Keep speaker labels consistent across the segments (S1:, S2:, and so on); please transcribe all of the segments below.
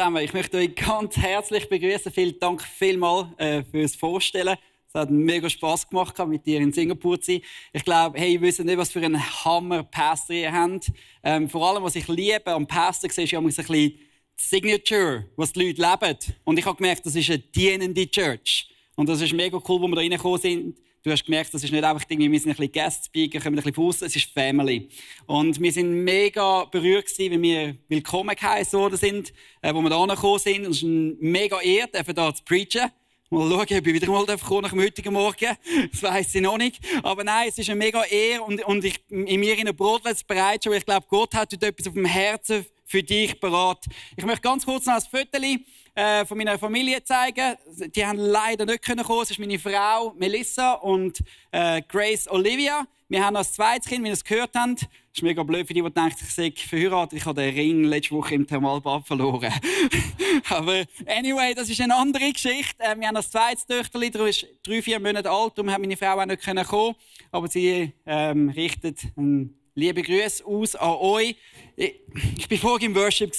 S1: Zusammen, ich möchte euch ganz herzlich begrüßen. Vielen Dank vielmals äh, fürs Vorstellen. Es hat mega Spaß gemacht, mit dir in Singapur zu sein. Ich glaube, hey, ihr wisst nicht, was für einen Hammer-Pastor ihr habt. Ähm, vor allem, was ich liebe am Pastor, ist ja ein bisschen Signature, was die Leute leben. Und ich habe gemerkt, das ist eine dienende Church. Und das ist mega cool, wo wir da reingekommen sind Du hast gemerkt, das ist nicht einfach irgendwie, wir sind ein bisschen Guest Speaker, kommen ein bisschen raus, es ist Family. Und wir sind mega berührt gewesen, wenn wir willkommen geheißen worden sind, äh, wo wir da gekommen sind. Und es ist mega Ehre, dürfen da zu preachen. Mal schauen, ob ich wieder mal kommen nach dem heutigen Morgen. Das weiss ich noch nicht. Aber nein, es ist eine mega Ehre und, und ich, in mir in einer Brotletz bereit schon. Ich glaube, Gott hat heute etwas auf dem Herzen für dich bereit. Ich möchte ganz kurz noch ein Viertel äh, von meiner Familie zeigen. Die haben leider nicht können kommen. Es ist meine Frau Melissa und äh, Grace Olivia. Wir haben als zweites Kind, wie ihr es gehört habt. Das ist mega blöd für die, die denken, ich sei verheiratet. Ich habe den Ring letzte Woche im Thermalbad verloren. Aber anyway, das ist eine andere Geschichte. Äh, wir haben als zweites Töchterli, der ist drei, vier Monate alt, darum hat meine Frau auch nicht können kommen. Aber sie ähm, richtet einen lieben Grüße aus an euch. Ich war vorhin im Worship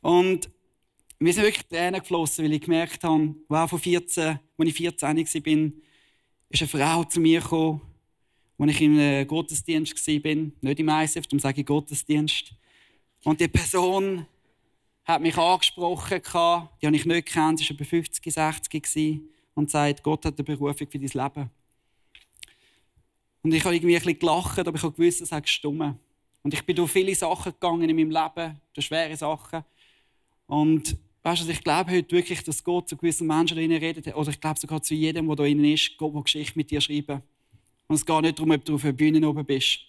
S1: und mir sind wirklich Tränen geflossen, weil ich gemerkt habe, wow, von 14, als ich 14 war, ist eine Frau zu mir gekommen, als ich im Gottesdienst war. Nicht im ISF, darum sage ich Gottesdienst. Und die Person hat mich angesprochen, die habe ich nicht gekannt, sie war etwa 50, 60 und sagt, Gott hat eine Berufung für dein Leben. Und ich habe irgendwie ein bisschen gelacht, aber ich habe gewusst, es hat gestummen. Und ich bin durch viele Sachen gegangen in meinem Leben, durch schwere Sachen. Und Weißt du, ich glaube heute wirklich, dass Gott zu gewissen Menschen da redet, oder ich glaube sogar zu jedem, der da innen ist, Gott will Geschichte mit dir schreiben. Und es geht nicht darum, ob du auf der Bühne oben bist.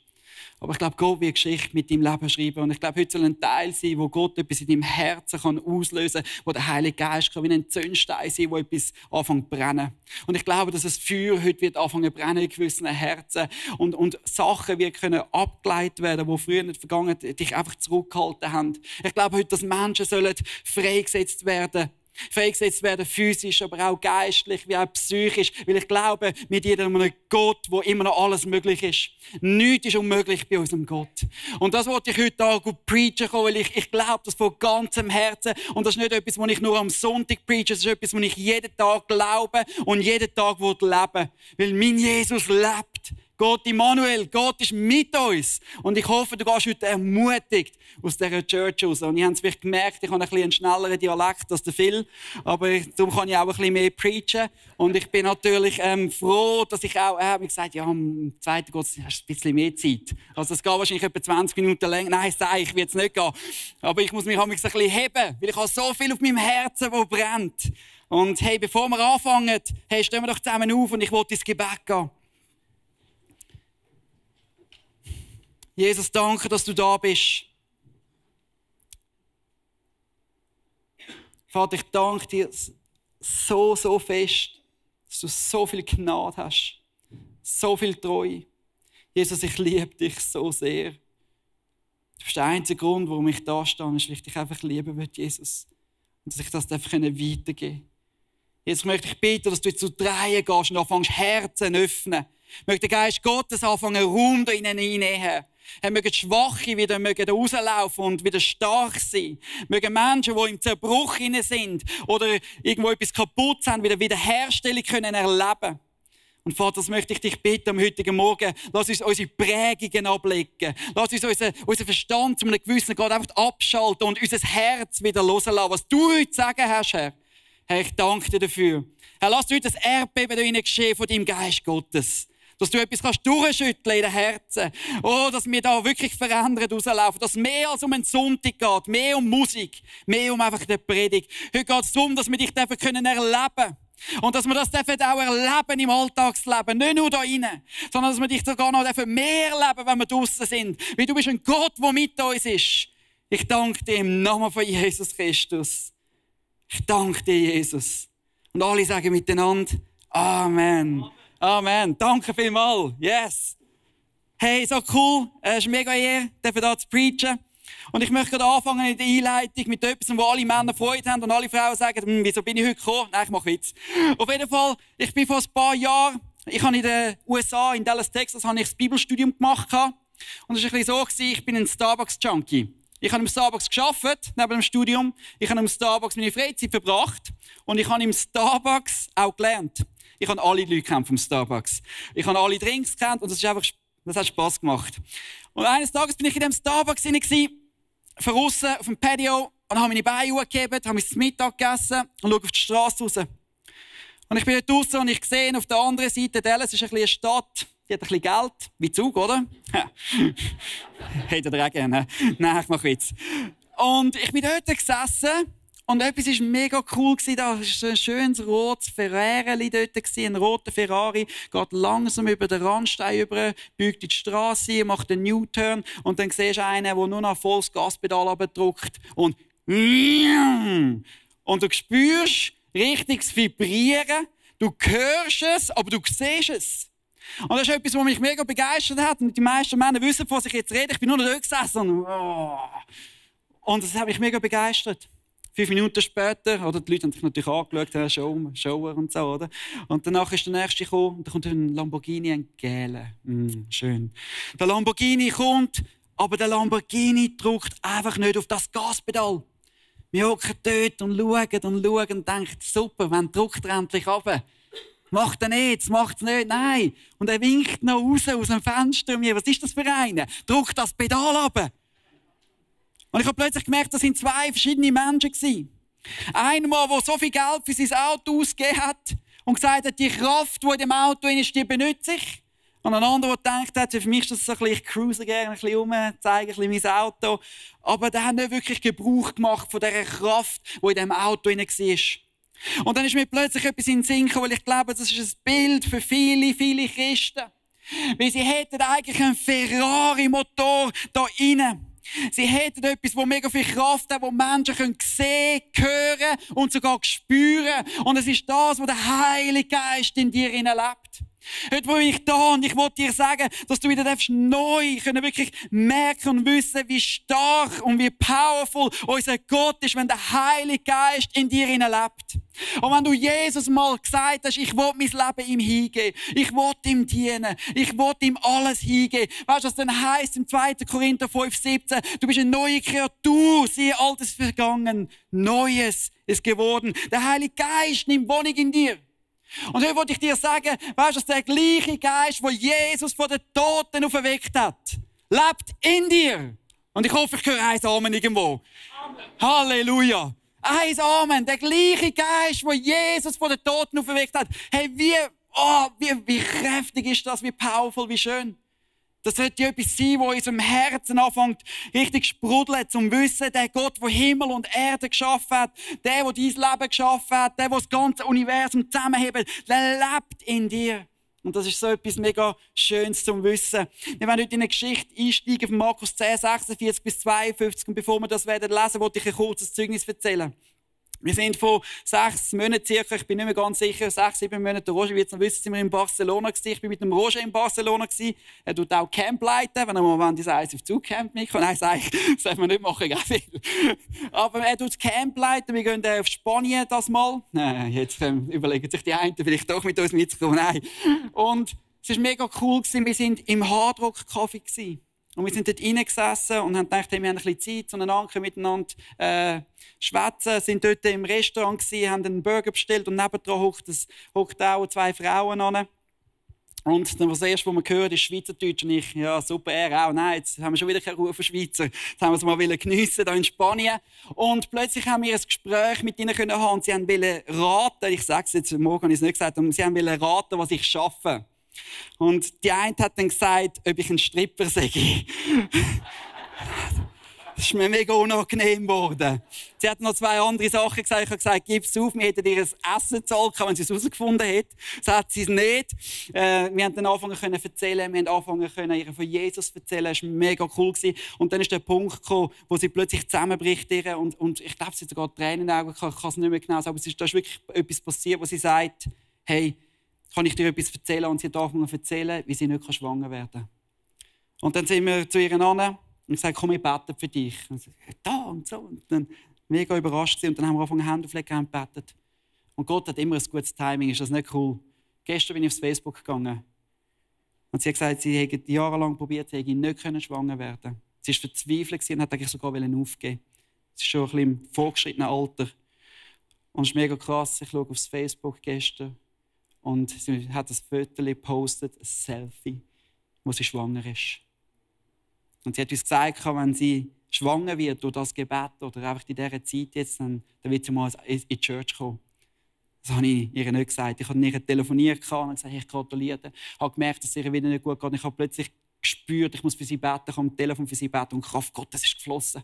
S1: Aber ich glaube, Gott wird Geschichte mit deinem Leben schreiben. Und ich glaube, heute soll ein Teil sein, wo Gott etwas in deinem Herzen kann auslösen kann, wo der Heilige Geist kann wie ein Zündstein sein, wo etwas anfängt zu brennen. Und ich glaube, dass das Feuer heute wird anfangen zu brennen in gewissen Herzen. Und, und Sachen wird können abgeleitet werden, die früher nicht vergangen dich einfach zurückgehalten haben. Ich glaube heute, dass Menschen sollen freigesetzt werden Freigesetzt werden physisch, aber auch geistlich, wie auch psychisch. Weil ich glaube, mit jedem Gott, wo immer noch alles möglich ist. Nichts ist unmöglich bei unserem Gott. Und das wollte ich heute auch gut preachen, weil ich, ich glaube das von ganzem Herzen. Und das ist nicht etwas, was ich nur am Sonntag preache, das ist etwas, was ich jeden Tag glaube und jeden Tag leben will. Weil mein Jesus lebt. Gott Immanuel, Gott ist mit uns. Und ich hoffe, du gehst heute ermutigt aus dieser Church raus. Und ich habe es vielleicht gemerkt, ich habe ein bisschen einen schnelleren Dialekt als der Phil. Aber darum kann ich auch ein bisschen mehr preachen. Und ich bin natürlich ähm, froh, dass ich auch, er hat mir gesagt, ja, am zweiten Gott hast du ein bisschen mehr Zeit. Also es geht wahrscheinlich etwa 20 Minuten länger. Nein, sage ich, will es nicht gehen. Aber ich muss mich ein bisschen heben, weil ich habe so viel auf meinem Herzen, wo brennt. Und hey, bevor wir anfangen, hey, stehen wir doch zusammen auf und ich wollte ins Gebet gehen. Jesus, danke, dass du da bist. Vater, ich danke dir so, so fest, dass du so viel Gnade hast, so viel Treue. Jesus, ich liebe dich so sehr. Du bist der einzige Grund, warum ich da stehe, ist, weil ich dich einfach lieben will, Jesus. Und dass ich das weitergeben kann. Jetzt möchte ich bitten, dass du zu drehen gehst und anfängst, Herzen öffnen. Ich möchte der Geist Gottes anfangen, Raum da innen hinein. Er mögen Schwache wieder mögen rauslaufen und wieder stark sein. Mögen Menschen, die im Zerbruch sind oder irgendwo etwas kaputt haben, wieder Wiederherstellung können erleben. Und Vater, das möchte ich dich bitten am heutigen Morgen. Lass uns unsere Prägungen ablegen. Lass uns unseren, unseren Verstand zu einem gewissen Grad einfach abschalten und unser Herz wieder loslassen. Was du heute sagen hast, Herr. Herr, ich danke dir dafür. Herr, lass heute das Erdbeben da geschehen von deinem Geist Gottes. Dass du etwas kannst durchschütteln in den Herzen. Oh, dass wir da wirklich verändert rauslaufen. Dass mehr als um einen Sonntag geht. Mehr um Musik. Mehr um einfach die Predigt. Heute geht es darum, dass wir dich erleben können und dass wir das dürfen auch erleben im Alltagsleben. Nicht nur da innen, sondern dass wir dich sogar noch dürfen mehr erleben, wenn wir draußen sind. Weil du bist ein Gott, der mit uns ist. Ich danke dir im Namen von Jesus Christus. Ich danke dir, Jesus. Und alle sagen miteinander Amen. Amen. Danke vielmals. Yes. Hey, so cool. Es ist mega ehr, hier zu preachen. Und ich möchte gerade anfangen in der Einleitung mit etwas, wo alle Männer Freude haben und alle Frauen sagen, hm, wieso bin ich heute gekommen? Nein, ich mache Witz. Auf jeden Fall, ich bin vor ein paar Jahren, ich habe in den USA, in Dallas, Texas, habe ich das Bibelstudium gemacht. Und es war ein bisschen so, ich bin ein Starbucks-Junkie. Ich habe im Starbucks geschafft neben dem Studium. Ich habe im Starbucks meine Freizeit verbracht. Und ich habe im Starbucks auch gelernt. Ich habe alle Leute vom Starbucks. Ich habe alle Drinks kennt und das ist einfach, das hat Spaß gemacht. Und eines Tages bin ich in dem Starbucks hinein von außen auf dem Patio und habe meine Beine hochgegeben, habe mein Mittag gegessen und schaue auf die Straße raus. Und ich bin dort draußen und ich sehe auf der anderen Seite, Dallas ist ein eine Stadt, die hat ein bisschen Geld, wie Zug, oder? Hätte ihr auch gerne. Nein, ich mache Witz. Und ich bin dort gesessen und etwas war mega cool. Da war ein schönes rotes Ferrari dort, ein roter Ferrari, geht langsam über den Randstein über, biegt in die Straße, macht einen U-Turn und dann siehst du einen, der nur noch volles Gaspedal drückt und und du spürst richtiges Vibrieren, du hörst es, aber du siehst es. Und das ist etwas, was mich mega begeistert hat. Und die meisten Männer wissen, was ich jetzt rede. Ich bin nur noch dort gesessen. Und, oh. und das hat mich mega begeistert. Fünf Minuten später, oder die Leute haben sich natürlich angeschaut, ja, Show, Shower und so, oder? Und danach ist der nächste gekommen, und da kommt ein Lamborghini, ein gelber. Mm, schön. Der Lamborghini kommt, aber der Lamborghini drückt einfach nicht auf das Gaspedal. Wir hocken dort und schauen und schauen und denken, super, wenn drückt er endlich runter. Macht er nicht, macht es nicht, nein. Und er winkt noch raus aus dem Fenster mir. Was ist das für eine? Drückt das Pedal runter. Und ich habe plötzlich gemerkt, das sind zwei verschiedene Menschen gewesen. Einer, der so viel Geld für sein Auto ausgegeben hat und gesagt hat, die Kraft, die in dem Auto ist, die benutze ich. Und ein anderer, der gedacht hat, für mich ist das so ein bisschen, ich cruise gerne ein bisschen rum, zeige ein bisschen mein Auto. Aber der hat nicht wirklich Gebrauch gemacht von dieser Kraft, die in diesem Auto war. Und dann ist mir plötzlich etwas in den Sinn gekommen, weil ich glaube, das ist ein Bild für viele, viele Christen. Weil sie hätten eigentlich einen Ferrari-Motor da innen. Sie hätten etwas, wo mega viel Kraft hat, wo Menschen können sehen, hören und sogar spüren. Und es ist das, was der Heilige Geist in dir lebt. Heute bin ich da und ich wollte dir sagen, dass du wieder darfst neu können wirklich merken und wissen, wie stark und wie powerful unser Gott ist, wenn der Heilige Geist in dir lebt. Und wenn du Jesus mal gesagt hast, ich will mein Leben ihm hingeben, ich will ihm dienen, ich will ihm alles hingeben. Weißt du, was dann heißt im 2. Korinther 5, 17? Du bist eine neue Kreatur, siehe altes vergangen, Neues ist geworden. Der Heilige Geist nimmt Wohnung in dir. Und heute wollte ich dir sagen, weißt du, dass der gleiche Geist, wo Jesus von den Toten auferweckt hat, lebt in dir. Und ich hoffe, ich höre eins Amen irgendwo. Amen. Halleluja. Eins Amen. Der gleiche Geist, wo Jesus von den Toten auferweckt hat. Hey, wie, oh, wie, wie kräftig ist das, wie powerful, wie schön. Das sollte etwas sein, wo in unserem Herzen anfängt, richtig sprudeln, zum Wissen, der Gott, der Himmel und Erde geschaffen hat, der, der dein Leben geschaffen hat, der, der das ganze Universum zusammenhebt, der lebt in dir. Und das ist so etwas mega Schönes zum Wissen. Wir werden heute in eine Geschichte einsteigen von Markus 10, 46 bis 52. Und bevor wir das werden lesen, wollte ich ein kurzes Zeugnis erzählen. Wir sind vor sechs Monaten circa, ich bin nicht mehr ganz sicher, sechs, sieben Monate, der Roger wird es noch wissen, sind wir in Barcelona gewesen. Ich bin mit dem Roger in Barcelona gewesen. Er tut auch Camp leiten, wenn er mal das Eis auf Zugcamp mitkommt. Nein, sag ich, das darf man nicht machen, gell. Aber er tut Camp leiten, wir gehen auf Spanien das mal. Nein, jetzt ähm, überlegen sich die einen vielleicht doch mit uns mitzukommen. Nein. Und es war mega cool gewesen. Wir sind im Hardrock Café gewesen. Und wir sind dort reingesessen und haben gedacht, hey, wir haben ein bisschen Zeit, zueinander miteinander äh, schwätzen. sind dort im Restaurant gewesen, haben einen Burger bestellt und nebendran hockt, auch zwei Frauen an. Und dann, was das erste, was man hört, ist Schweizerdeutsch. Und ich, ja, super, er auch. Nein, jetzt haben wir schon wieder keinen Ruf von Schweizer. Jetzt haben wir es mal geniessen hier in Spanien. Und plötzlich haben wir ein Gespräch mit ihnen haben. Und sie wollten raten, ich sage es jetzt, morgen ich es nicht gesagt, sie wollten raten, was ich schaffe. Und die eine hat dann gesagt, ob ich ein Stripper sei. Das ist mir mega unangenehm geworden. Sie hat noch zwei andere Sachen gesagt. Ich habe gesagt, gib es auf, wir hätten ihr ein Essen zahlen wenn sie es herausgefunden hätte. Das hat sie es nicht. Äh, wir haben dann anfangen können erzählen, wir haben anfangen können, ihr von Jesus erzählen. Das war mega cool. Gewesen. Und dann ist der Punkt gekommen, wo sie plötzlich zusammenbricht. Ihr, und, und ich glaube, sie hat sogar Tränen in den Augen, ich kann es nicht mehr genau sagen, aber es ist, da ist wirklich etwas passiert, wo sie sagt, hey, kann ich dir etwas erzählen? Und sie angefangen zu erzählen, wie sie nicht schwanger werden kann. Und dann sind wir zu ihr an und sage, komm, ich bete für dich. Und sie da und so. Und dann mega überrascht Und dann haben wir angefangen, Hände auflegen und gebetet. Und Gott hat immer ein gutes Timing. Ist das nicht cool? Gestern bin ich aufs Facebook gegangen. Und sie hat gesagt, sie hätte jahrelang probiert, sie hätte nicht schwanger werden Sie war verzweifelt und hat eigentlich sogar aufgeben Sie ist schon ein bisschen im vorgeschrittenen Alter. Und es ist mega krass. Ich schaue aufs Facebook gestern und sie hat ein Foto gepostet, ein Selfie, wo sie schwanger ist. Und sie hat uns gesagt, wenn sie schwanger wird durch das Gebet oder einfach in dieser Zeit jetzt, dann, dann wird sie mal in die Church kommen. Das habe ich ihr nicht gesagt. Ich habe ihr telefoniert und gesagt, ich gratuliere. Ich habe gemerkt, dass es ihr wieder nicht gut geht. Ich habe plötzlich gespürt, ich muss für sie beten. Ich habe am Telefon für sie beten und Kraft Gottes ist geflossen.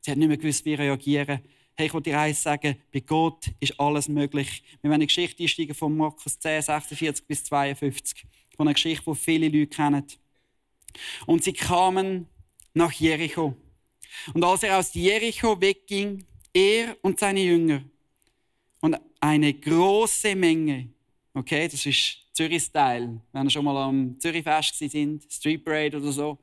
S1: Sie hat nicht mehr gewusst, wie reagieren. Hey, ich will dir eines sagen, bei Gott ist alles möglich. Wir werden eine Geschichte einsteigen von Markus 10, 46 bis 52. Von einer Geschichte, die viele Leute kennen. Und sie kamen nach Jericho. Und als er aus Jericho wegging, er und seine Jünger und eine große Menge, okay, das ist Zürich-Style, wenn ihr schon mal am Zürich-Fest sind, Street Parade oder so,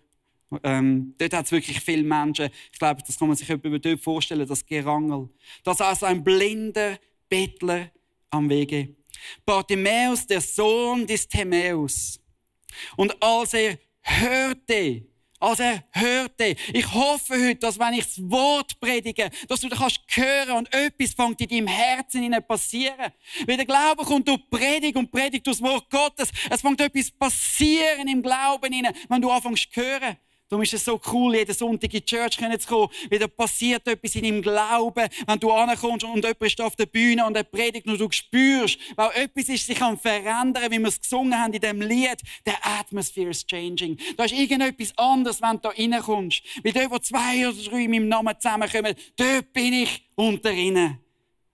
S1: ähm, dort hat es wirklich viele Menschen. Ich glaube, das kann man sich über dort vorstellen, das Gerangel. Das ist also ein blinder Bettler am Wege. Bartimäus, der Sohn des Timäus. Und als er hörte, als er hörte. Ich hoffe heute, dass wenn ich das Wort predige, dass du das kannst hören und etwas fängt in deinem Herzen hinein passieren. Weil der Glaube kommt durch Predigt und Predigt durch das Wort Gottes. Es fängt etwas passieren im Glauben hinein, wenn du anfängst zu hören. Darum ist es so cool, jeden Sonntag in die Church zu kommen. Wieder passiert etwas in deinem Glauben, wenn du ankommst und jemand ist auf der Bühne und er predigt und du spürst, weil etwas ist sich am verändern, wie wir es gesungen haben in dem Lied. The atmosphere is changing. Da ist irgendetwas anderes, wenn du da reinkommst. Wie dort, wo zwei oder drei in meinem Namen zusammenkommen, dort bin ich unter ihnen.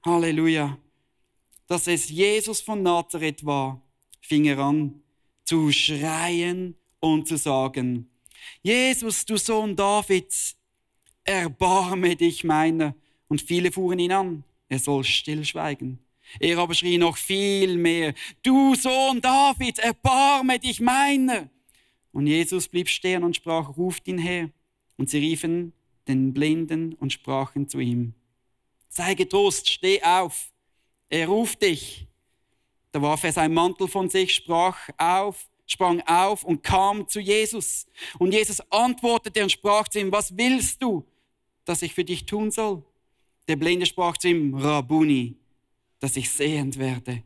S1: Halleluja. Dass es Jesus von Nazareth war, fing er an zu schreien und zu sagen, Jesus, du Sohn Davids, erbarme dich meiner. Und viele fuhren ihn an, er soll stillschweigen. Er aber schrie noch viel mehr, du Sohn Davids, erbarme dich meiner. Und Jesus blieb stehen und sprach, ruft ihn her. Und sie riefen den Blinden und sprachen zu ihm, sei getrost, steh auf, er ruft dich. Da warf er seinen Mantel von sich, sprach auf, sprang auf und kam zu Jesus. Und Jesus antwortete und sprach zu ihm, was willst du, dass ich für dich tun soll? Der Blinde sprach zu ihm, Rabuni, dass ich sehend werde.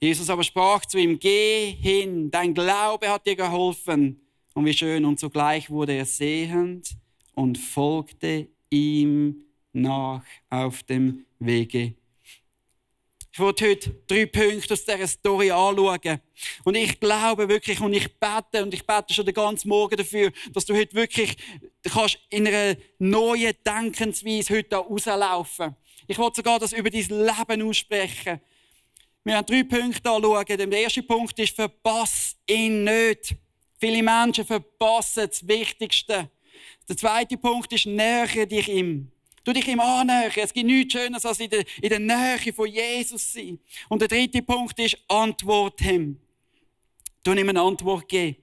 S1: Jesus aber sprach zu ihm, geh hin, dein Glaube hat dir geholfen. Und wie schön, und sogleich wurde er sehend und folgte ihm nach auf dem Wege ich wollte heute drei Punkte aus dieser Story anschauen. Und ich glaube wirklich und ich bete und ich bete schon den ganzen Morgen dafür, dass du heute wirklich kannst in einer neuen Denkensweise heute rauslaufen Ich wollte sogar das über dein Leben aussprechen. Wir haben drei Punkte anschauen. Der erste Punkt ist, verpass ihn nicht. Viele Menschen verpassen das Wichtigste. Der zweite Punkt ist, nähere dich ihm. Du dich ihm annähern. Es gibt nichts Schönes, als in der, in der Nähe von Jesus sein. Und der dritte Punkt ist, antwort ihm. Du ihm eine Antwort geben.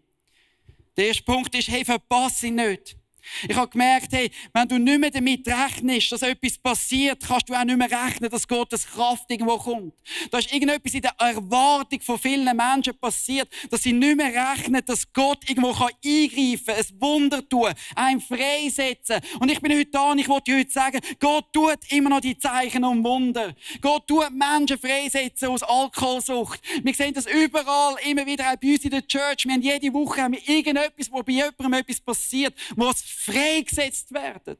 S1: Der erste Punkt ist, hey, verpasse ihn nicht. Ich habe gemerkt, hey, wenn du nicht mehr damit rechnest, dass etwas passiert, kannst du auch nicht mehr rechnen, dass Gottes Kraft irgendwo kommt. Da ist irgendetwas in der Erwartung von vielen Menschen passiert, dass sie nicht mehr rechnen, dass Gott irgendwo kann eingreifen kann, ein Wunder tun, einen freisetzen. Und ich bin heute da und ich wollte heute sagen, Gott tut immer noch die Zeichen und Wunder. Gott tut Menschen freisetzen aus Alkoholsucht. Wir sehen das überall, immer wieder auch bei uns in der Church. Wir haben jede Woche haben wir irgendetwas, wo bei jemandem etwas passiert, was freigesetzt werden.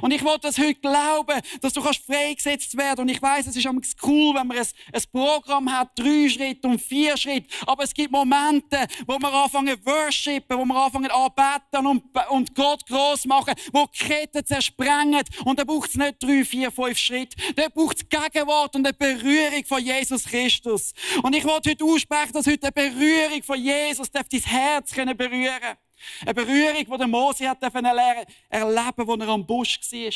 S1: Und ich wollte das heute glauben, dass du kannst freigesetzt werden. Und ich weiß, es ist cool, wenn man ein, ein Programm hat, drei Schritte und vier Schritte. Aber es gibt Momente, wo wir anfangen worshipen, wo wir anfangen anbeten und, und Gott groß machen, wo die Ketten zersprengen. Und da braucht es nicht drei, vier, fünf Schritte. Da braucht es Gegenwart und eine Berührung von Jesus Christus. Und ich wollte heute aussprechen, dass heute eine Berührung von Jesus dein Herz berühren können. Eine Berührung, die Mose hat erleben erleben, wo er am Busch war.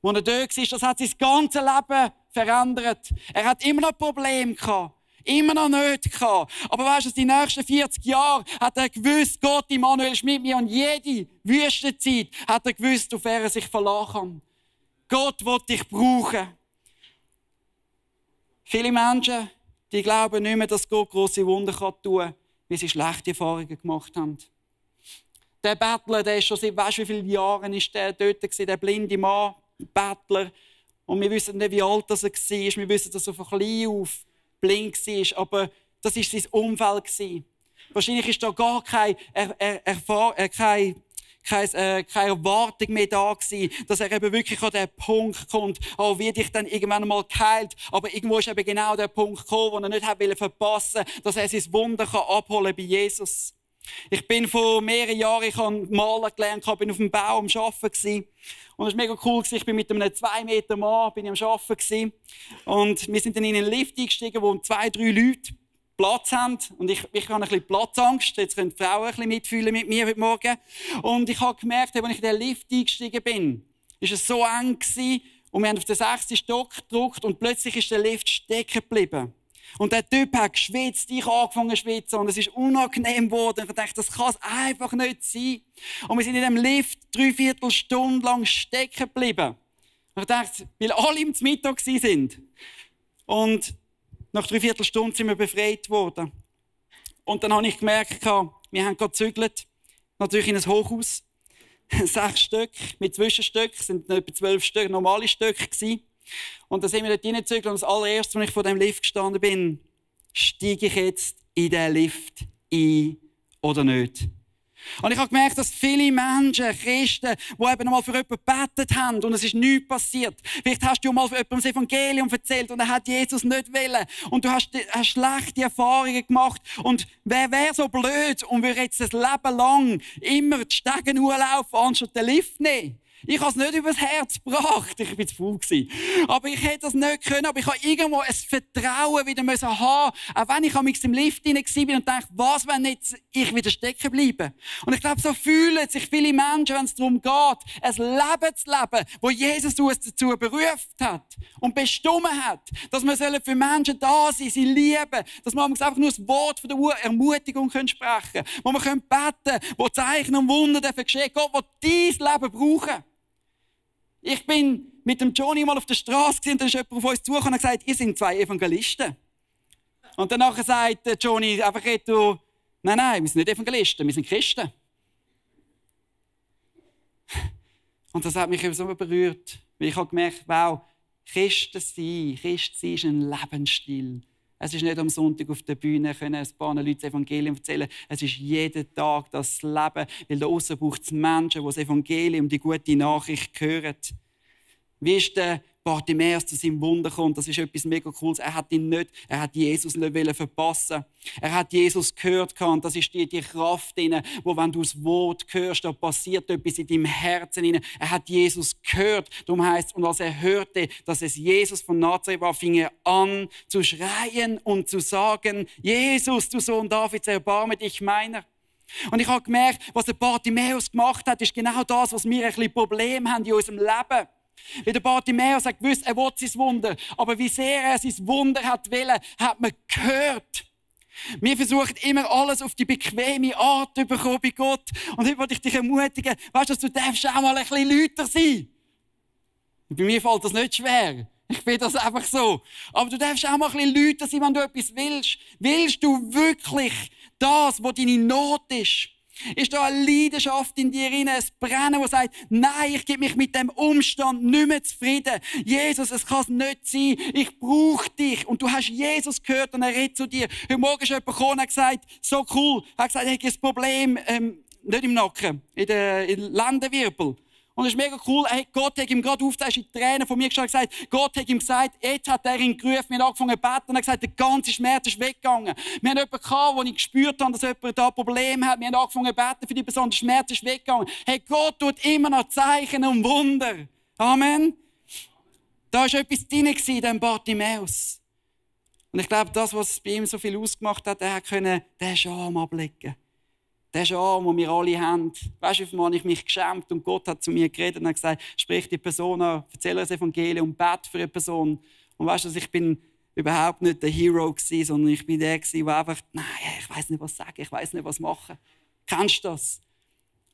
S1: Wo er dort war, das hat sein ganzes Leben verändert. Er hat immer noch Probleme gehabt. Immer noch nicht gehabt. Aber weißt du, die nächsten 40 Jahre hat er gewusst, Gott, Immanuel ist mit mir und jede Wüstenzeit hat er gewusst, auf wer er sich verlassen kann. Gott will dich brauchen. Viele Menschen, die glauben nicht mehr, dass Gott große Wunder tun kann, weil sie schlechte Erfahrungen gemacht haben. Der Bettler, der ist schon seit weißt, wie vielen Jahren ist der dort gewesen, der blinde Mann, Bettler. Und wir wissen nicht, wie alt er war. Wir wissen, dass er von klein auf blind war. Aber das war sein Umfeld. Wahrscheinlich ist da gar keine, er, er, er, äh, keine, keine, äh, keine Erwartung mehr da gewesen, dass er eben wirklich an den Punkt kommt, oh, wird ich dann irgendwann mal geheilt. Aber irgendwo ist eben genau der Punkt gekommen, wo er nicht hat verpassen dass er sein Wunder kann abholen bei Jesus. Ich bin vor mehreren Jahren, ich habe malen gelernt, ich bin auf dem Bau am Arbeiten Und es war mega cool, ich bin mit einem 2 Meter Mann bin am Arbeiten Und wir sind dann in einen Lift eingestiegen, wo zwei, drei Leute Platz haben. Und ich, ich habe ein bisschen Platzangst. Jetzt können die Frauen ein bisschen mitfühlen mit mir heute Morgen. Und ich habe gemerkt, als ich in den Lift eingestiegen bin, ist es so eng gewesen, und wir haben auf den sechsten Stock gedrückt und plötzlich ist der Lift stecken geblieben. Und der Typ hat geschwitzt, ich angefangen zu schwitzen und es ist unangenehm geworden. Ich dachte, das kann es einfach nicht sein. Und wir sind in dem Lift dreiviertel Stunde lang stecken geblieben. Und ich dachte, weil alle im Mittag sind. Und nach dreiviertel Stunde sind wir befreit worden. Und dann habe ich gemerkt, wir haben gerade gezügelt, natürlich in ein Hochhaus. Sechs Stück mit Zwischenstöcken, sind etwa zwölf Stück, normale Stöcke gewesen. Und da sind wir dort reingezügelt und das allererste, als ich vor dem Lift gestanden bin, steige ich jetzt in den Lift ein oder nicht? Und ich habe gemerkt, dass viele Menschen, Christen, die eben einmal für jemanden gebetet haben und es ist nichts passiert. Vielleicht hast du mal für jemanden das Evangelium erzählt und er hat Jesus nicht wollen. Und du hast, hast schlechte Erfahrungen gemacht. Und wer wäre so blöd und würde jetzt das Leben lang immer die Stege laufen, anstatt den Lift nehmen? Ich habe es nicht übers Herz gebracht. Ich bin zu faul gewesen. Aber ich hätte das nicht können. Aber ich habe irgendwo ein Vertrauen wieder müssen haben. Auch wenn ich am im Lift hinein war und dachte, was, wenn jetzt ich wieder stecken bleibe? Und ich glaube, so fühlen sich viele Menschen, wenn es darum geht, ein Leben zu leben, wo Jesus uns dazu berufen hat und bestimmt hat, dass wir für Menschen da sein, sie lieben, dass wir einfach nur das Wort von der Ermutigung können sprechen können, wo wir können beten, wo Zeichen und Wunder geschehen Gott, wo dein Leben brauchen. Ich bin mit dem Johnny mal auf der Straße und dann ist jemand auf uns zugekommen und gesagt, ihr seid zwei Evangelisten. Und danach sagt Johnny einfach, du, nein, nein, wir sind nicht Evangelisten, wir sind Christen. Und das hat mich eben so berührt, weil ich habe gemerkt, wow, Christen sein, Christ sein ist ein Lebensstil. Es ist nicht am Sonntag auf der Bühne können ein paar Leute das Evangelium erzählen. Es ist jeden Tag das Leben, weil da außen braucht es Menschen, die das Evangelium, die gute Nachricht hören. Wie ist der Bartimäus zu seinem Wunder kommt, das ist etwas mega Cooles. Er hat ihn nicht, er hat Jesus nicht verpassen. Er hat Jesus gehört und das ist die, die Kraft drin, wo wenn du das Wort hörst, da passiert etwas in deinem Herzen drin. Er hat Jesus gehört. Darum heißt und als er hörte, dass es Jesus von Nazareth war, fing er an zu schreien und zu sagen: Jesus, du Sohn Davids, erbarme dich meiner. Und ich habe gemerkt, was der Bartimäus gemacht hat, ist genau das, was wir ein bisschen Problem haben in unserem Leben. Wie der Bartimäus hat gewusst, er will sein Wunder. Aber wie sehr er sein Wunder hat wollen, hat man gehört. Wir versuchen immer alles auf die bequeme Art zu bekommen bei Gott. Und heute wollte ich dich ermutigen, weißt du, du darfst auch mal ein bisschen lauter sein. Bei mir fällt das nicht schwer. Ich bin das einfach so. Aber du darfst auch mal ein bisschen lauter sein, wenn du etwas willst. Willst du wirklich das, was deine Not ist? Ist da eine Leidenschaft in dir rein, ein Brennen, das sagt, nein, ich gebe mich mit dem Umstand nicht mehr zufrieden. Jesus, es kann nicht sein. Ich brauche dich. Und du hast Jesus gehört und er redet zu dir. Heute Morgen ist jemand gekommen und hat gesagt, so cool. Er hat gesagt, ich habe ein Problem, ähm, nicht im Nacken, in den Lendenwirbel. Und es ist mega cool. Hey, Gott hat ihm gerade auf, in die Tränen von mir gesagt, Gott hat ihm gesagt, jetzt hat er ihn gerufen, wir haben angefangen zu beten und er hat gesagt, der ganze Schmerz ist weggegangen. Wir haben jemanden gehabt, wo ich gespürt habe, dass jemand da ein Problem hat. Wir haben angefangen zu beten für die Person, der Schmerz ist weggegangen. Hey, Gott tut immer noch Zeichen und Wunder. Amen. Da war etwas drin in diesem Bartimäus. Und ich glaube, das, was bei ihm so viel ausgemacht hat, er konnte den Scham ablegen. Der Scham, den wir alle haben. Weißt du, habe ich mich geschämt und Gott hat zu mir geredet und hat gesagt, sprich die Person an, erzähle das Evangelium, bet für eine Person. Und weißt du, ich bin überhaupt nicht der Hero sondern ich bin der der einfach, nein, ich weiß nicht, was sagen, ich weiß nicht, was machen. Kennst du das?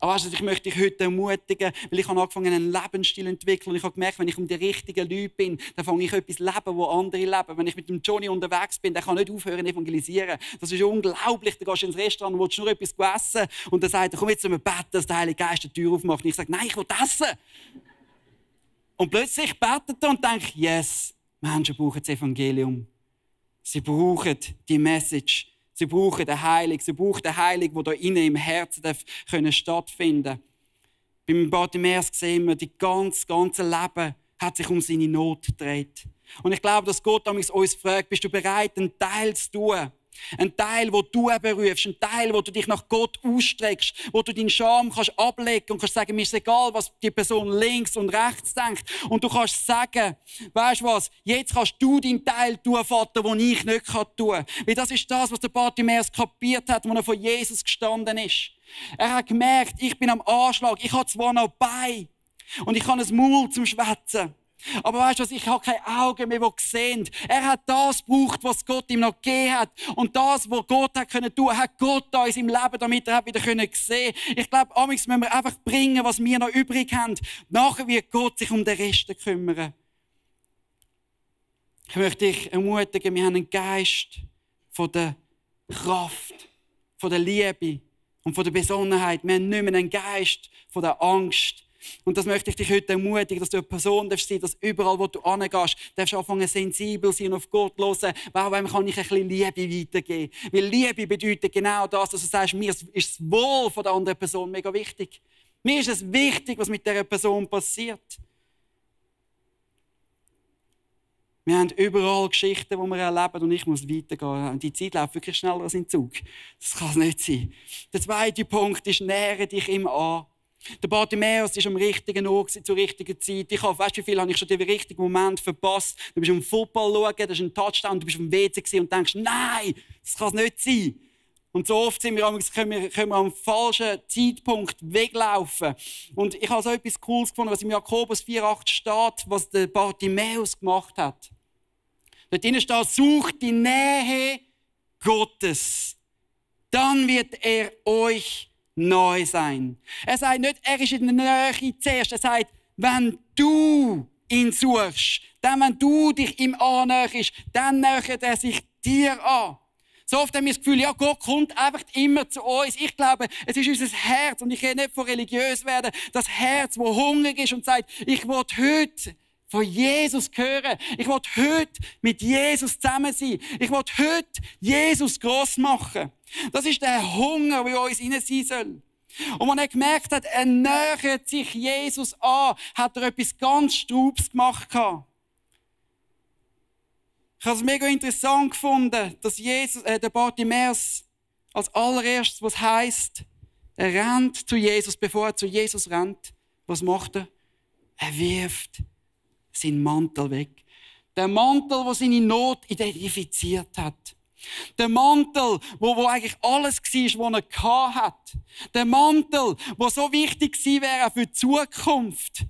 S1: Aber weißt du, ich möchte dich heute ermutigen, weil ich habe angefangen, einen Lebensstil zu entwickeln. Und ich habe gemerkt, wenn ich um die richtigen Leute bin, dann fange ich etwas leben, wo andere leben. Wenn ich mit dem Johnny unterwegs bin, dann kann nicht aufhören evangelisieren. Das ist unglaublich. Da gehst du ins Restaurant und willst nur etwas essen. Und dann sagt er, komm jetzt zum Beten, dass der Heilige Geist die Tür aufmacht. Und ich sage, nein, ich will essen. Und plötzlich betet er und denkt, yes, Menschen brauchen das Evangelium. Sie brauchen die Message. Sie brauchen den Heiligen. Sie brauchen den Heiligen, der hier innen im Herzen darf können stattfinden Beim Bartimäus sehen wir, die ganze, ganze Leben hat sich um seine Not gedreht. Und ich glaube, dass Gott uns fragt, bist du bereit, einen Teil zu tun? Ein Teil, wo du berufst, ein Teil, wo du dich nach Gott ausstreckst, wo du deinen Scham kannst ablegen und kannst sagen, mir ist egal, was die Person links und rechts denkt. Und du kannst sagen, weißt du was, jetzt kannst du deinen Teil tun, Vater, den ich nicht tun kann. Weil das ist das, was der Bartimäus kapiert hat, als er vor Jesus gestanden ist. Er hat gemerkt, ich bin am Anschlag, ich habe zwar noch bei und ich habe ein Maul zum Schwätzen. Aber weißt du was, ich habe keine Augen mehr, die sehen. Er hat das gebraucht, was Gott ihm noch gegeben hat. Und das, was Gott hat können tun, hat Gott da in seinem Leben, damit er wieder können sehen Ich glaube, amigs müssen wir einfach bringen, was wir noch übrig haben. Nachher wird Gott sich um den Rest kümmern. Ich möchte dich ermutigen, wir haben einen Geist von der Kraft, von der Liebe und von der Besonnenheit. Wir haben nicht mehr einen Geist von der Angst und das möchte ich dich heute ermutigen, dass du eine Person darfst sein, dass überall, wo du angehst, darfst du anfangen sensibel sein und auf Gott hören. Warum kann ich ein bisschen Liebe weitergeben? Weil Liebe bedeutet genau das, dass du sagst, mir ist das Wohl von der anderen Person mega wichtig. Mir ist es wichtig, was mit dieser Person passiert. Wir haben überall Geschichten, die wir erleben und ich muss weitergehen. Die Zeit läuft wirklich schneller als im Zug. Das kann es nicht sein. Der zweite Punkt ist, nähere dich ihm an. Der Bartimäus ist am richtigen Ort zur richtigen Zeit. Ich habe, weißt du, wie viel habe ich schon den richtigen Moment verpasst? Du bist am Football schauen, das ist ein Touchdown, du bist am WC und denkst, nein, das kann es nicht sein. Und so oft sind wir, können, wir, können wir am falschen Zeitpunkt weglaufen. Und ich habe so etwas Cooles gefunden, was im Jakobus 4,8 steht, was der Bartimäus gemacht hat. Dort drinnen steht, sucht die Nähe Gottes. Dann wird er euch neu sein. Er sagt nicht, er ist in der Nähe zuerst. Er sagt, wenn du ihn suchst, dann, wenn du dich ihm annäherst, dann nähert er sich dir an. So oft haben wir das Gefühl, ja, Gott kommt einfach immer zu uns. Ich glaube, es ist unser Herz, und ich rede nicht von religiös werden, das Herz, wo hungrig ist und sagt, ich will heute von Jesus hören. Ich will heute mit Jesus zusammen sein. Ich will heute Jesus groß machen. Das ist der Hunger, der uns hinein sein soll. Und wenn er gemerkt hat, er nähert sich Jesus an, hat er etwas ganz Strubs gemacht. Ich habe es mega interessant gefunden, dass Jesus, äh, der Bartimäus als allererstes, was heißt, er rennt zu Jesus, bevor er zu Jesus rennt. Was macht er? Er wirft seinen Mantel weg. Der Mantel, der seine Not identifiziert hat. Der Mantel, wo, wo eigentlich alles war, was er hat. Der Mantel, der so wichtig gewesen wäre für die Zukunft.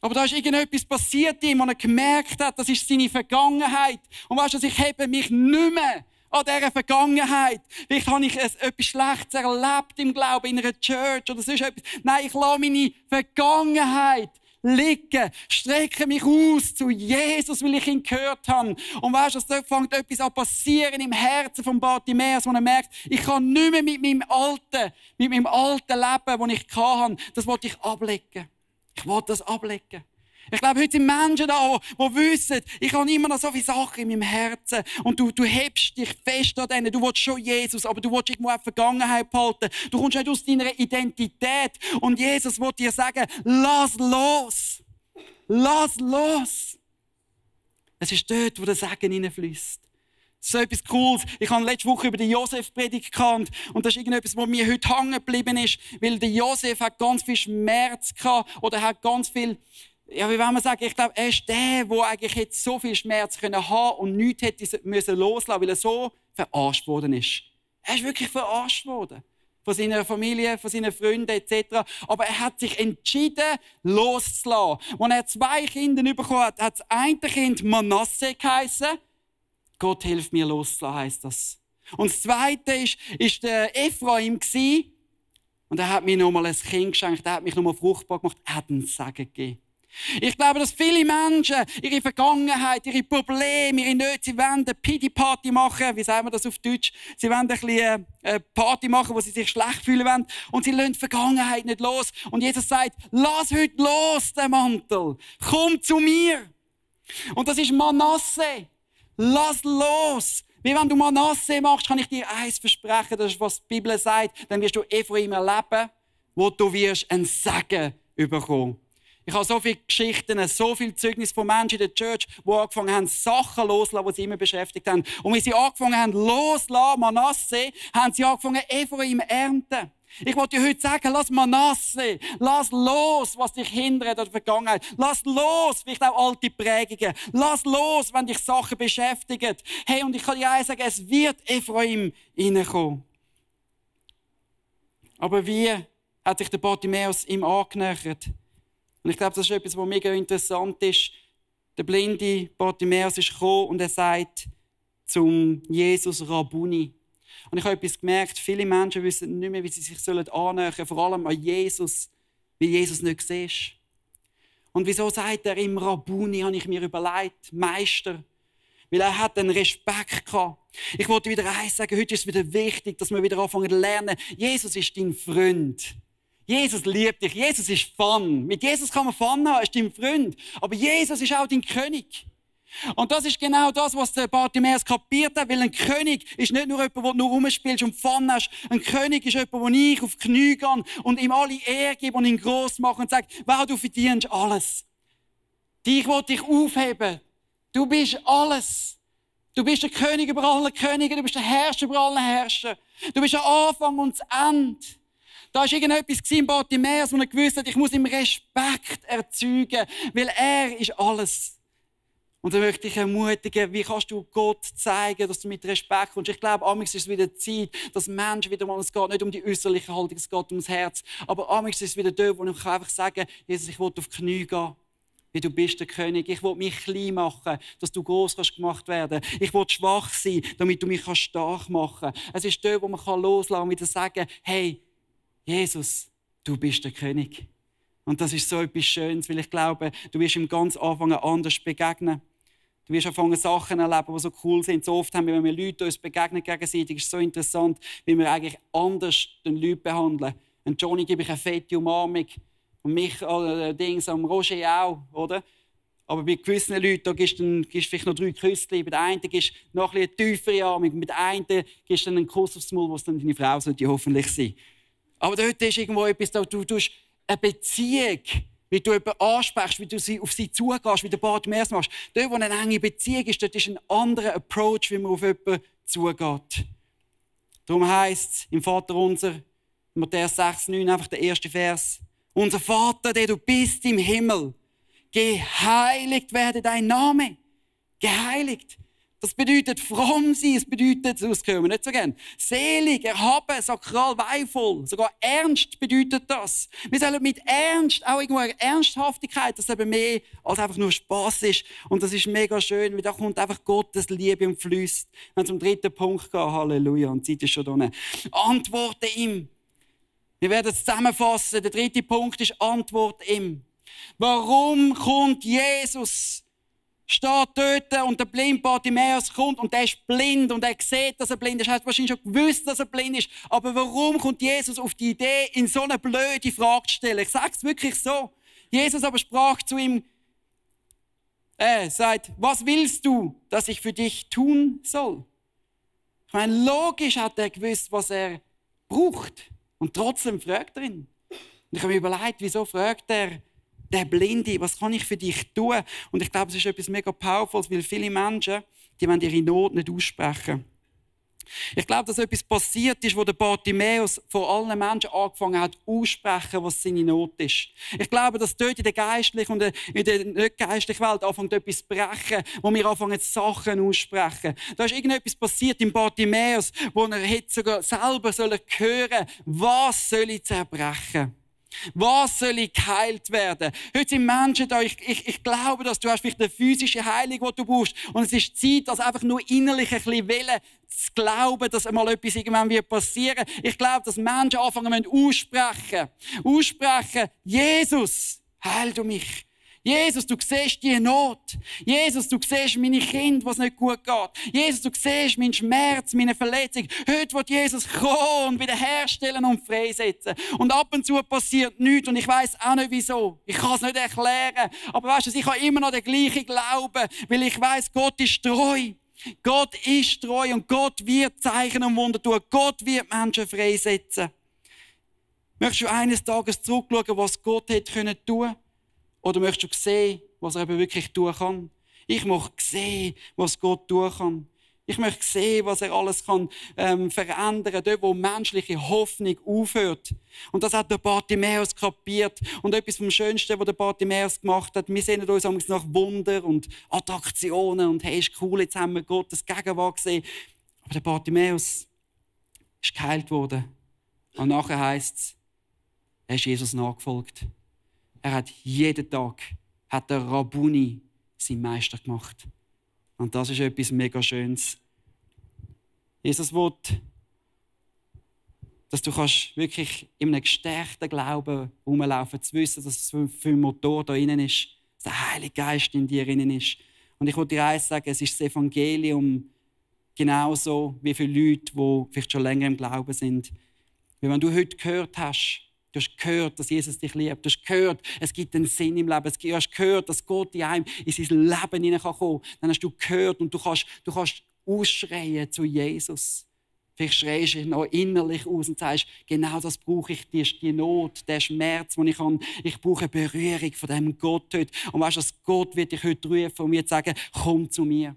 S1: Aber da ist irgendetwas passiert ihm, und er gemerkt hat, das ist seine Vergangenheit. Und weißt du, ich hebe mich nicht mehr an dieser Vergangenheit. Vielleicht habe ich etwas Schlechtes erlebt im Glauben in einer Church oder sonst etwas. Nein, ich lasse meine Vergangenheit liegen, strecke mich aus zu Jesus, weil ich ihn gehört habe. Und weißt du, da fängt etwas an passieren im Herzen von Bartimäus, wo er merkt, ich kann nicht mehr mit meinem alten, mit meinem alten Leben, das ich hatte, das wollte ich ablegen. Ich wollte das ablegen. Ich glaube, heute sind Menschen da, die wissen, ich habe immer noch so viele Sachen in meinem Herzen. Und du, du hebst dich fest an denen. Du willst schon Jesus, aber du willst irgendwo eine Vergangenheit behalten. Du kommst nicht aus deiner Identität. Und Jesus will dir sagen, lass los. Lass los. Es ist dort, wo der Segen hineinfließt. So etwas Cooles. Ich habe letzte Woche über den Josef predigt gekannt. Und das ist irgendetwas, was mir heute hängen geblieben ist. Weil der Josef hat ganz viel Schmerz gehabt. Oder hat ganz viel, ja, wie wollen wir sagen, ich glaube, er ist der, der eigentlich jetzt so viel Schmerz können haben und nichts hätte müssen loslassen, weil er so verarscht worden ist. Er ist wirklich verarscht worden. Von seiner Familie, von seinen Freunden etc. Aber er hat sich entschieden, loszulassen. Als er zwei Kinder bekommen hat, hat das eine Kind Manasse geheißen. Gott hilft mir loszulassen, heisst das. Und das zweite ist, ist der Ephraim gewesen. Und er hat mir nochmal ein Kind geschenkt, er hat mich nochmal fruchtbar gemacht, er hat einen Segen gegeben. Ich glaube, dass viele Menschen ihre Vergangenheit, ihre Probleme, ihre Nöte, sie wollen eine Pity-Party machen. Wie sagen wir das auf Deutsch? Sie wollen ein bisschen eine Party machen, wo sie sich schlecht fühlen wollen. Und sie lassen die Vergangenheit nicht los. Und Jesus sagt, lass heute los, den Mantel. Komm zu mir. Und das ist Manasse. Lass los. Wie wenn du Manasse machst, kann ich dir eins versprechen, das ist, was die Bibel sagt, dann wirst du Ephraim erleben, wo du wirst ein Segen bekommen. Ich habe so viele Geschichten, so viele Zeugnisse von Menschen in der Church, die angefangen haben, Sachen loszulassen, die sie immer beschäftigt haben. Und wenn sie angefangen haben, loszulassen, Manasse, haben sie angefangen, Ephraim ernten. Ich wollte dir heute sagen, lass Manasse, lass los, was dich hindert an der Vergangenheit. Lass los, vielleicht auch alte Prägungen. Lass los, wenn dich Sachen beschäftigen. Hey, und ich kann dir eins sagen, es wird Ephraim reinkommen. Aber wie hat sich der Bartimäus ihm angenähert? Und ich glaube, das ist etwas, was mega interessant ist. Der blinde Bartimäus ist gekommen und er sagt zum Jesus Rabuni. Und ich habe etwas gemerkt, viele Menschen wissen nicht mehr, wie sie sich annähern sollen, vor allem an Jesus, wie Jesus nicht siehst. Und wieso sagt er im Rabuni, habe ich mir überlegt, Meister, weil er hat einen Respekt gehabt. Ich wollte wieder eins sagen, heute ist es wieder wichtig, dass wir wieder anfangen zu lernen. Jesus ist dein Freund. Jesus liebt dich. Jesus ist Fun. Mit Jesus kann man Fun haben, er ist dein Freund. Aber Jesus ist auch dein König. Und das ist genau das, was der Bartimäus kapiert hat, weil ein König ist nicht nur jemand, der nur rumspielst und Fun hast. Ein König ist jemand, wo ich auf Knie gehe und ihm alle Ehre gebe und ihn gross mache und sage, wow, du verdienst alles. Dich will dich aufheben. Du bist alles. Du bist der König über alle Könige, du bist der Herrscher über alle Herrscher. Du bist der Anfang und das Ende. Da war irgendetwas im Bartimäus, wo er gewusst hat, ich muss ihm Respekt erzeugen, weil er ist alles. Und da möchte ich ermutigen, wie kannst du Gott zeigen, dass du mit Respekt kommst. Ich glaube, amigs ist es wieder Zeit, dass Menschen wieder mal, es geht nicht um die äußerliche Haltung, es geht ums Herz. Aber amigs ist es wieder dort, wo ich einfach sagen Jesus, ich will auf die Knie gehen. Wie du bist der König. Ich will mich klein machen, dass du groß kannst gemacht werden. Ich will schwach sein, damit du mich stark machen kannst. Es ist dort, wo man loslassen kann und wieder sagen, hey, Jesus, du bist der König. Und das ist so etwas Schönes, weil ich glaube, du wirst ihm ganz Anfang anders begegnen. Du wirst anfangen, Sachen erleben, die so cool sind. So oft haben wir, wenn wir Leute uns begegnen gegenseitig, ist so interessant, wie wir eigentlich anders den Leuten behandeln. Und Johnny gebe ich eine fette Umarmung. Und mich, äh, Dings, am Roger auch, oder? Aber bei gewissen Leuten da gibst du vielleicht noch drei Küsschen. Bei der einen gibst du noch ein bisschen eine tiefere Armung. Bei der einen gibst du einen Kuss aufs Maul, was dann deine Frau sollte hoffentlich sein. Aber dort ist irgendwo etwas, da du tust eine Beziehung, wie du jemanden ansprichst, wie du sie, auf sie zugehst, wie der Bartimäus machst. Dort, wo eine enge Beziehung ist, dort ist ein anderer Approach, wie man auf jemanden zugeht. Darum heisst es im Vater unser, Matthäus 6, 9, einfach der erste Vers. Unser Vater, der du bist im Himmel, geheiligt werde dein Name. Geheiligt. Das bedeutet fromm sein, es bedeutet, das hören wir nicht so gern, selig, erhaben, sakral, weihevoll, sogar ernst bedeutet das. Wir sollen mit Ernst, auch irgendwo eine Ernsthaftigkeit, dass eben mehr als einfach nur Spaß ist. Und das ist mega schön, weil da kommt einfach Gottes Liebe und fließt. Wenn zum dritten Punkt geht, Halleluja, und die Zeit ist schon da. Antworte ihm. Wir werden es zusammenfassen. Der dritte Punkt ist Antwort ihm. Warum kommt Jesus steht dort und der blinde Bartimäus kommt und der ist blind und er sieht, dass er blind ist. Er hat wahrscheinlich schon gewusst, dass er blind ist. Aber warum kommt Jesus auf die Idee, in so eine blöde Frage zu stellen? Ich sage es wirklich so. Jesus aber sprach zu ihm, Er sagt, was willst du, dass ich für dich tun soll? Ich meine, logisch hat er gewusst, was er braucht. Und trotzdem fragt er ihn. Und ich habe mir überlegt, wieso fragt er der Blinde, was kann ich für dich tun? Und ich glaube, es ist etwas mega Powerfuls, weil viele Menschen, die wollen ihre Not nicht aussprechen. Ich glaube, dass etwas passiert ist, wo der Bartimäus vor allen Menschen angefangen hat, aussprechen, was seine Not ist. Ich glaube, dass dort in der geistlichen und in der nicht geistlichen Welt anfängt etwas zu brechen, wo wir anfangen, Sachen aussprechen. Da ist irgendetwas passiert im Bartimäus, wo er hätte sogar selber hören sollen was soll ich zerbrechen? Was soll ich geheilt werden? Heute sind Menschen da, ich, ich, ich glaube, dass du hast vielleicht eine physische Heilung, die du brauchst. Und es ist Zeit, dass einfach nur innerlich ein bisschen Willen zu glauben, dass einmal etwas irgendwann wird passieren. Ich glaube, dass Menschen anfangen müssen aussprechen. Aussprechen, Jesus, heil du mich. Jesus, du siehst die Not. Jesus, du siehst meine Kinder, was nicht gut geht. Jesus, du siehst meinen Schmerz, meine Verletzung. Heute wird Jesus kommen und wiederherstellen und freisetzen. Und ab und zu passiert nichts und ich weiß auch nicht wieso. Ich kann es nicht erklären. Aber weißt du, ich habe immer noch den gleichen Glauben, weil ich weiß, Gott ist treu. Gott ist treu und Gott wird Zeichen und Wunder tun. Gott wird Menschen freisetzen. Möchtest du eines Tages zurückschauen, was Gott hätte tun können? Oder möchtest du sehen, was er eben wirklich tun kann? Ich möchte sehen, was Gott tun kann. Ich möchte sehen, was er alles kann ähm, verändern, dort, wo menschliche Hoffnung aufhört. Und das hat der Bartimäus kapiert. Und etwas vom Schönsten, was der Bartimäus gemacht hat, wir sehen uns nach Wunder und Attraktionen und hey, ist cool, jetzt haben wir Gottes Gegenwart gesehen. Aber der Bartimäus ist geheilt worden. Und nachher heißt es, er ist Jesus nachgefolgt. Er hat jeden Tag hat der Rabuni sein Meister gemacht. Und das ist etwas mega Schönes. Jesus will, dass du kannst wirklich in einem gestärkten Glauben rumlaufen, zu wissen, dass es für Motor da innen ist, dass der Heilige Geist in dir innen ist. Und ich wollte dir eins sagen, es ist das Evangelium genauso wie für Leute, die vielleicht schon länger im Glauben sind. Wenn du heute gehört hast, Du hast gehört, dass Jesus dich liebt. Du hast gehört, es gibt einen Sinn im Leben. Du hast gehört, dass Gott in einem in sein Leben hineinkommen kann. Dann hast du gehört und du kannst, du kannst ausschreien zu Jesus. Vielleicht schreist du noch innerlich aus und sagst, genau das brauche ich, die, die Not, der Schmerz, den ich habe. Ich brauche eine Berührung von dem Gott heute. Und weißt du, Gott wird dich heute rufen und wird sagen, komm zu mir.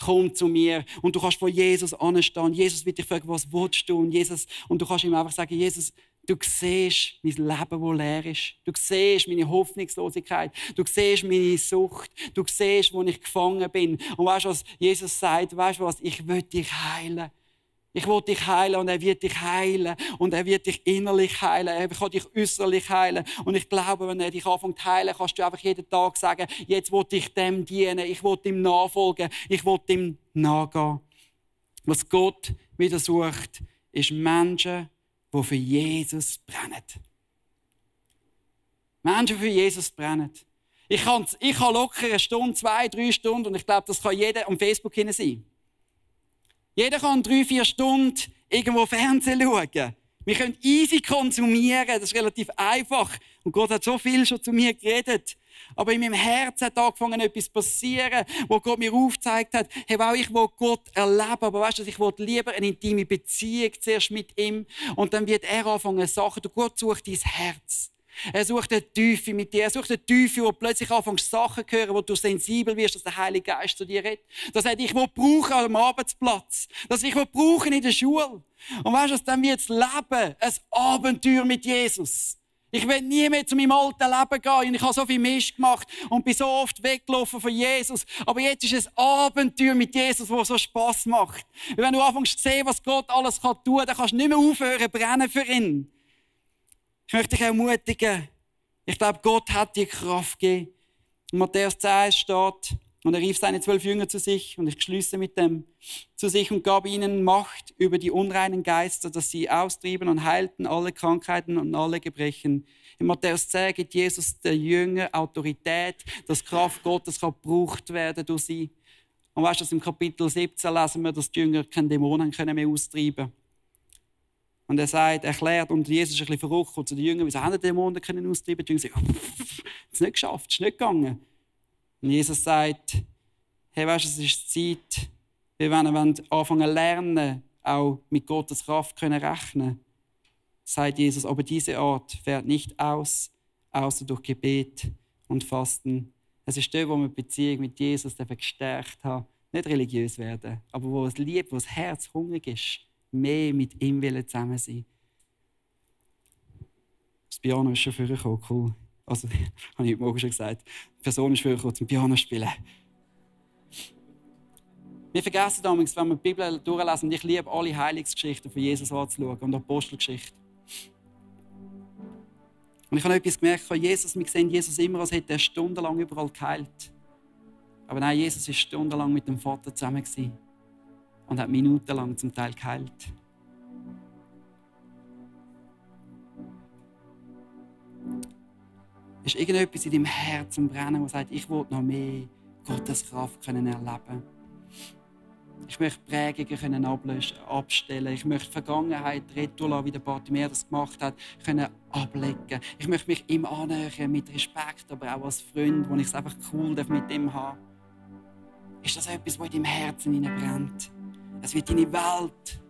S1: Komm zu mir. Und du kannst vor Jesus anstehen. Jesus wird dich fragen, was willst du? Und, Jesus, und du kannst ihm einfach sagen, Jesus, Du siehst mein Leben, das leer ist. Du siehst meine Hoffnungslosigkeit. Du siehst meine Sucht. Du siehst, wo ich gefangen bin. Und weißt du, was Jesus sagt? Weißt du was? Ich will dich heilen. Ich will dich heilen und er wird dich heilen. Und er wird dich innerlich heilen. Er kann dich äußerlich heilen. Und ich glaube, wenn er dich anfängt zu heilen, kannst du einfach jeden Tag sagen, jetzt will ich dem dienen. Ich will ihm nachfolgen. Ich will ihm nachgehen. Was Gott wieder sucht, ist Menschen, die für Jesus brennen. Menschen für Jesus brennen. Ich kann, ich kann locker eine Stunde, zwei, drei Stunden und ich glaube, das kann jeder am Facebook hin sein. Jeder kann drei, vier Stunden irgendwo Fernsehen schauen. Wir können easy konsumieren, das ist relativ einfach. Und Gott hat so viel schon zu mir geredet. Aber in meinem Herzen hat angefangen, etwas zu passieren, wo Gott mir aufgezeigt hat, hey, wow, ich will Gott erleben, aber weißt du, ich will lieber eine intime Beziehung zuerst mit ihm und dann wird er anfangen, Sachen, Gott sucht dein Herz. Er sucht eine Tiefe mit dir. Er sucht eine Tiefe, wo plötzlich anfängst Sachen zu hören, wo du sensibel wirst, dass der Heilige Geist zu dir redet. Dass er dich brauchen am Arbeitsplatz. Dass ich brauchen in der Schule. Und weißt du, dann wird das Leben ein Abenteuer mit Jesus. Ich will nie mehr zu meinem alten Leben gehen. Und ich habe so viel Mist gemacht und bin so oft weggelaufen von Jesus. Aber jetzt ist es ein Abenteuer mit Jesus, das so Spass macht. Und wenn du anfängst zu sehen, was Gott alles tun kann, dann kannst du nicht mehr aufhören, brennen für ihn. Ich möchte dich ermutigen. Ich glaube, Gott hat dir Kraft gegeben. In Matthäus 10 steht, und er rief seine zwölf Jünger zu sich, und ich schließe mit dem, zu sich und gab ihnen Macht über die unreinen Geister, dass sie austrieben und heilten alle Krankheiten und alle Gebrechen. In Matthäus 10 gibt Jesus der Jünger Autorität, dass Kraft Gottes kann gebraucht werden durch sie. Und weißt du, im Kapitel 17 lesen wir, dass die Jünger keine Dämonen mehr austreiben können. Und er sagt, erklärt, und Jesus ist ein bisschen verrückt, und zu den Jüngern, wieso haben die Dämonen können austreiben? Die Jünger sagen, es nicht geschafft, es ist nicht gegangen. Und Jesus sagt, hey, weißt du, es ist Zeit, wir wollen anfangen zu lernen, auch mit Gottes Kraft können rechnen sagt Jesus, aber diese Art fährt nicht aus, außer durch Gebet und Fasten. Es ist dort, wo wir die Beziehung mit Jesus gestärkt haben. Nicht religiös werden, aber wo es liebt, wo das Herz hungrig ist, mehr mit ihm zusammen sein. Das Piano ist schon vorgekommen, cool. Also, habe ich heute Morgen schon gesagt. Die Person ist vorgekommen zum Piano spielen. Wir vergessen damals, wenn wir die Bibel durchlesen, und ich liebe alle Heilungsgeschichten von Jesus anzuschauen und Apostelgeschichten. Und ich habe etwas gemerkt von Jesus. Wir sehen Jesus immer, als hätte er stundenlang überall geheilt. Aber nein, Jesus war stundenlang mit dem Vater zusammen und hat minutenlang zum Teil geheilt. Ist irgendetwas in deinem Herzen brennen, das sagt, ich will noch mehr Gottes Kraft erleben können? Ich möchte Prägungen können abstellen. Ich möchte Vergangenheit retour wie der Bartimer das gemacht hat, können ablegen. Ich möchte mich ihm annähern, mit Respekt, aber auch als Freund, wo ich es einfach cool mit ihm habe. Ist das etwas, was in deinem Herzen brennt? Es wird deine Welt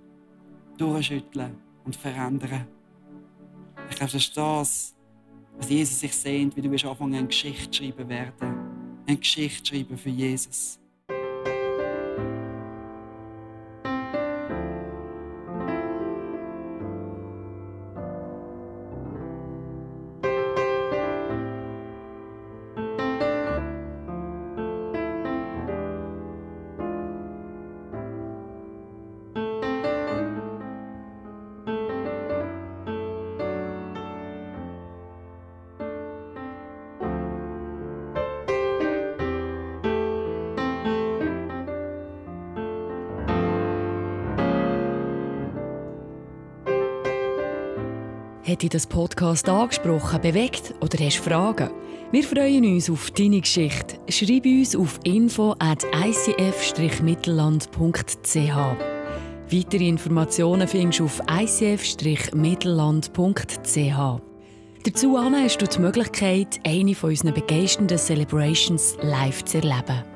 S1: durchschütteln und verändern. Ich glaube, das ist das, was Jesus sich sehnt, wie du anfangen eine Geschichte schreiben werden. Eine Geschichte schreiben für Jesus.
S2: Hat dich das Podcast angesprochen, bewegt oder hast Fragen? Wir freuen uns auf deine Geschichte. Schreib uns auf info at icf-mittelland.ch. Weitere Informationen findest du auf icf-mittelland.ch. Dazu hast du die Möglichkeit, eine von unseren begeisternden Celebrations live zu erleben.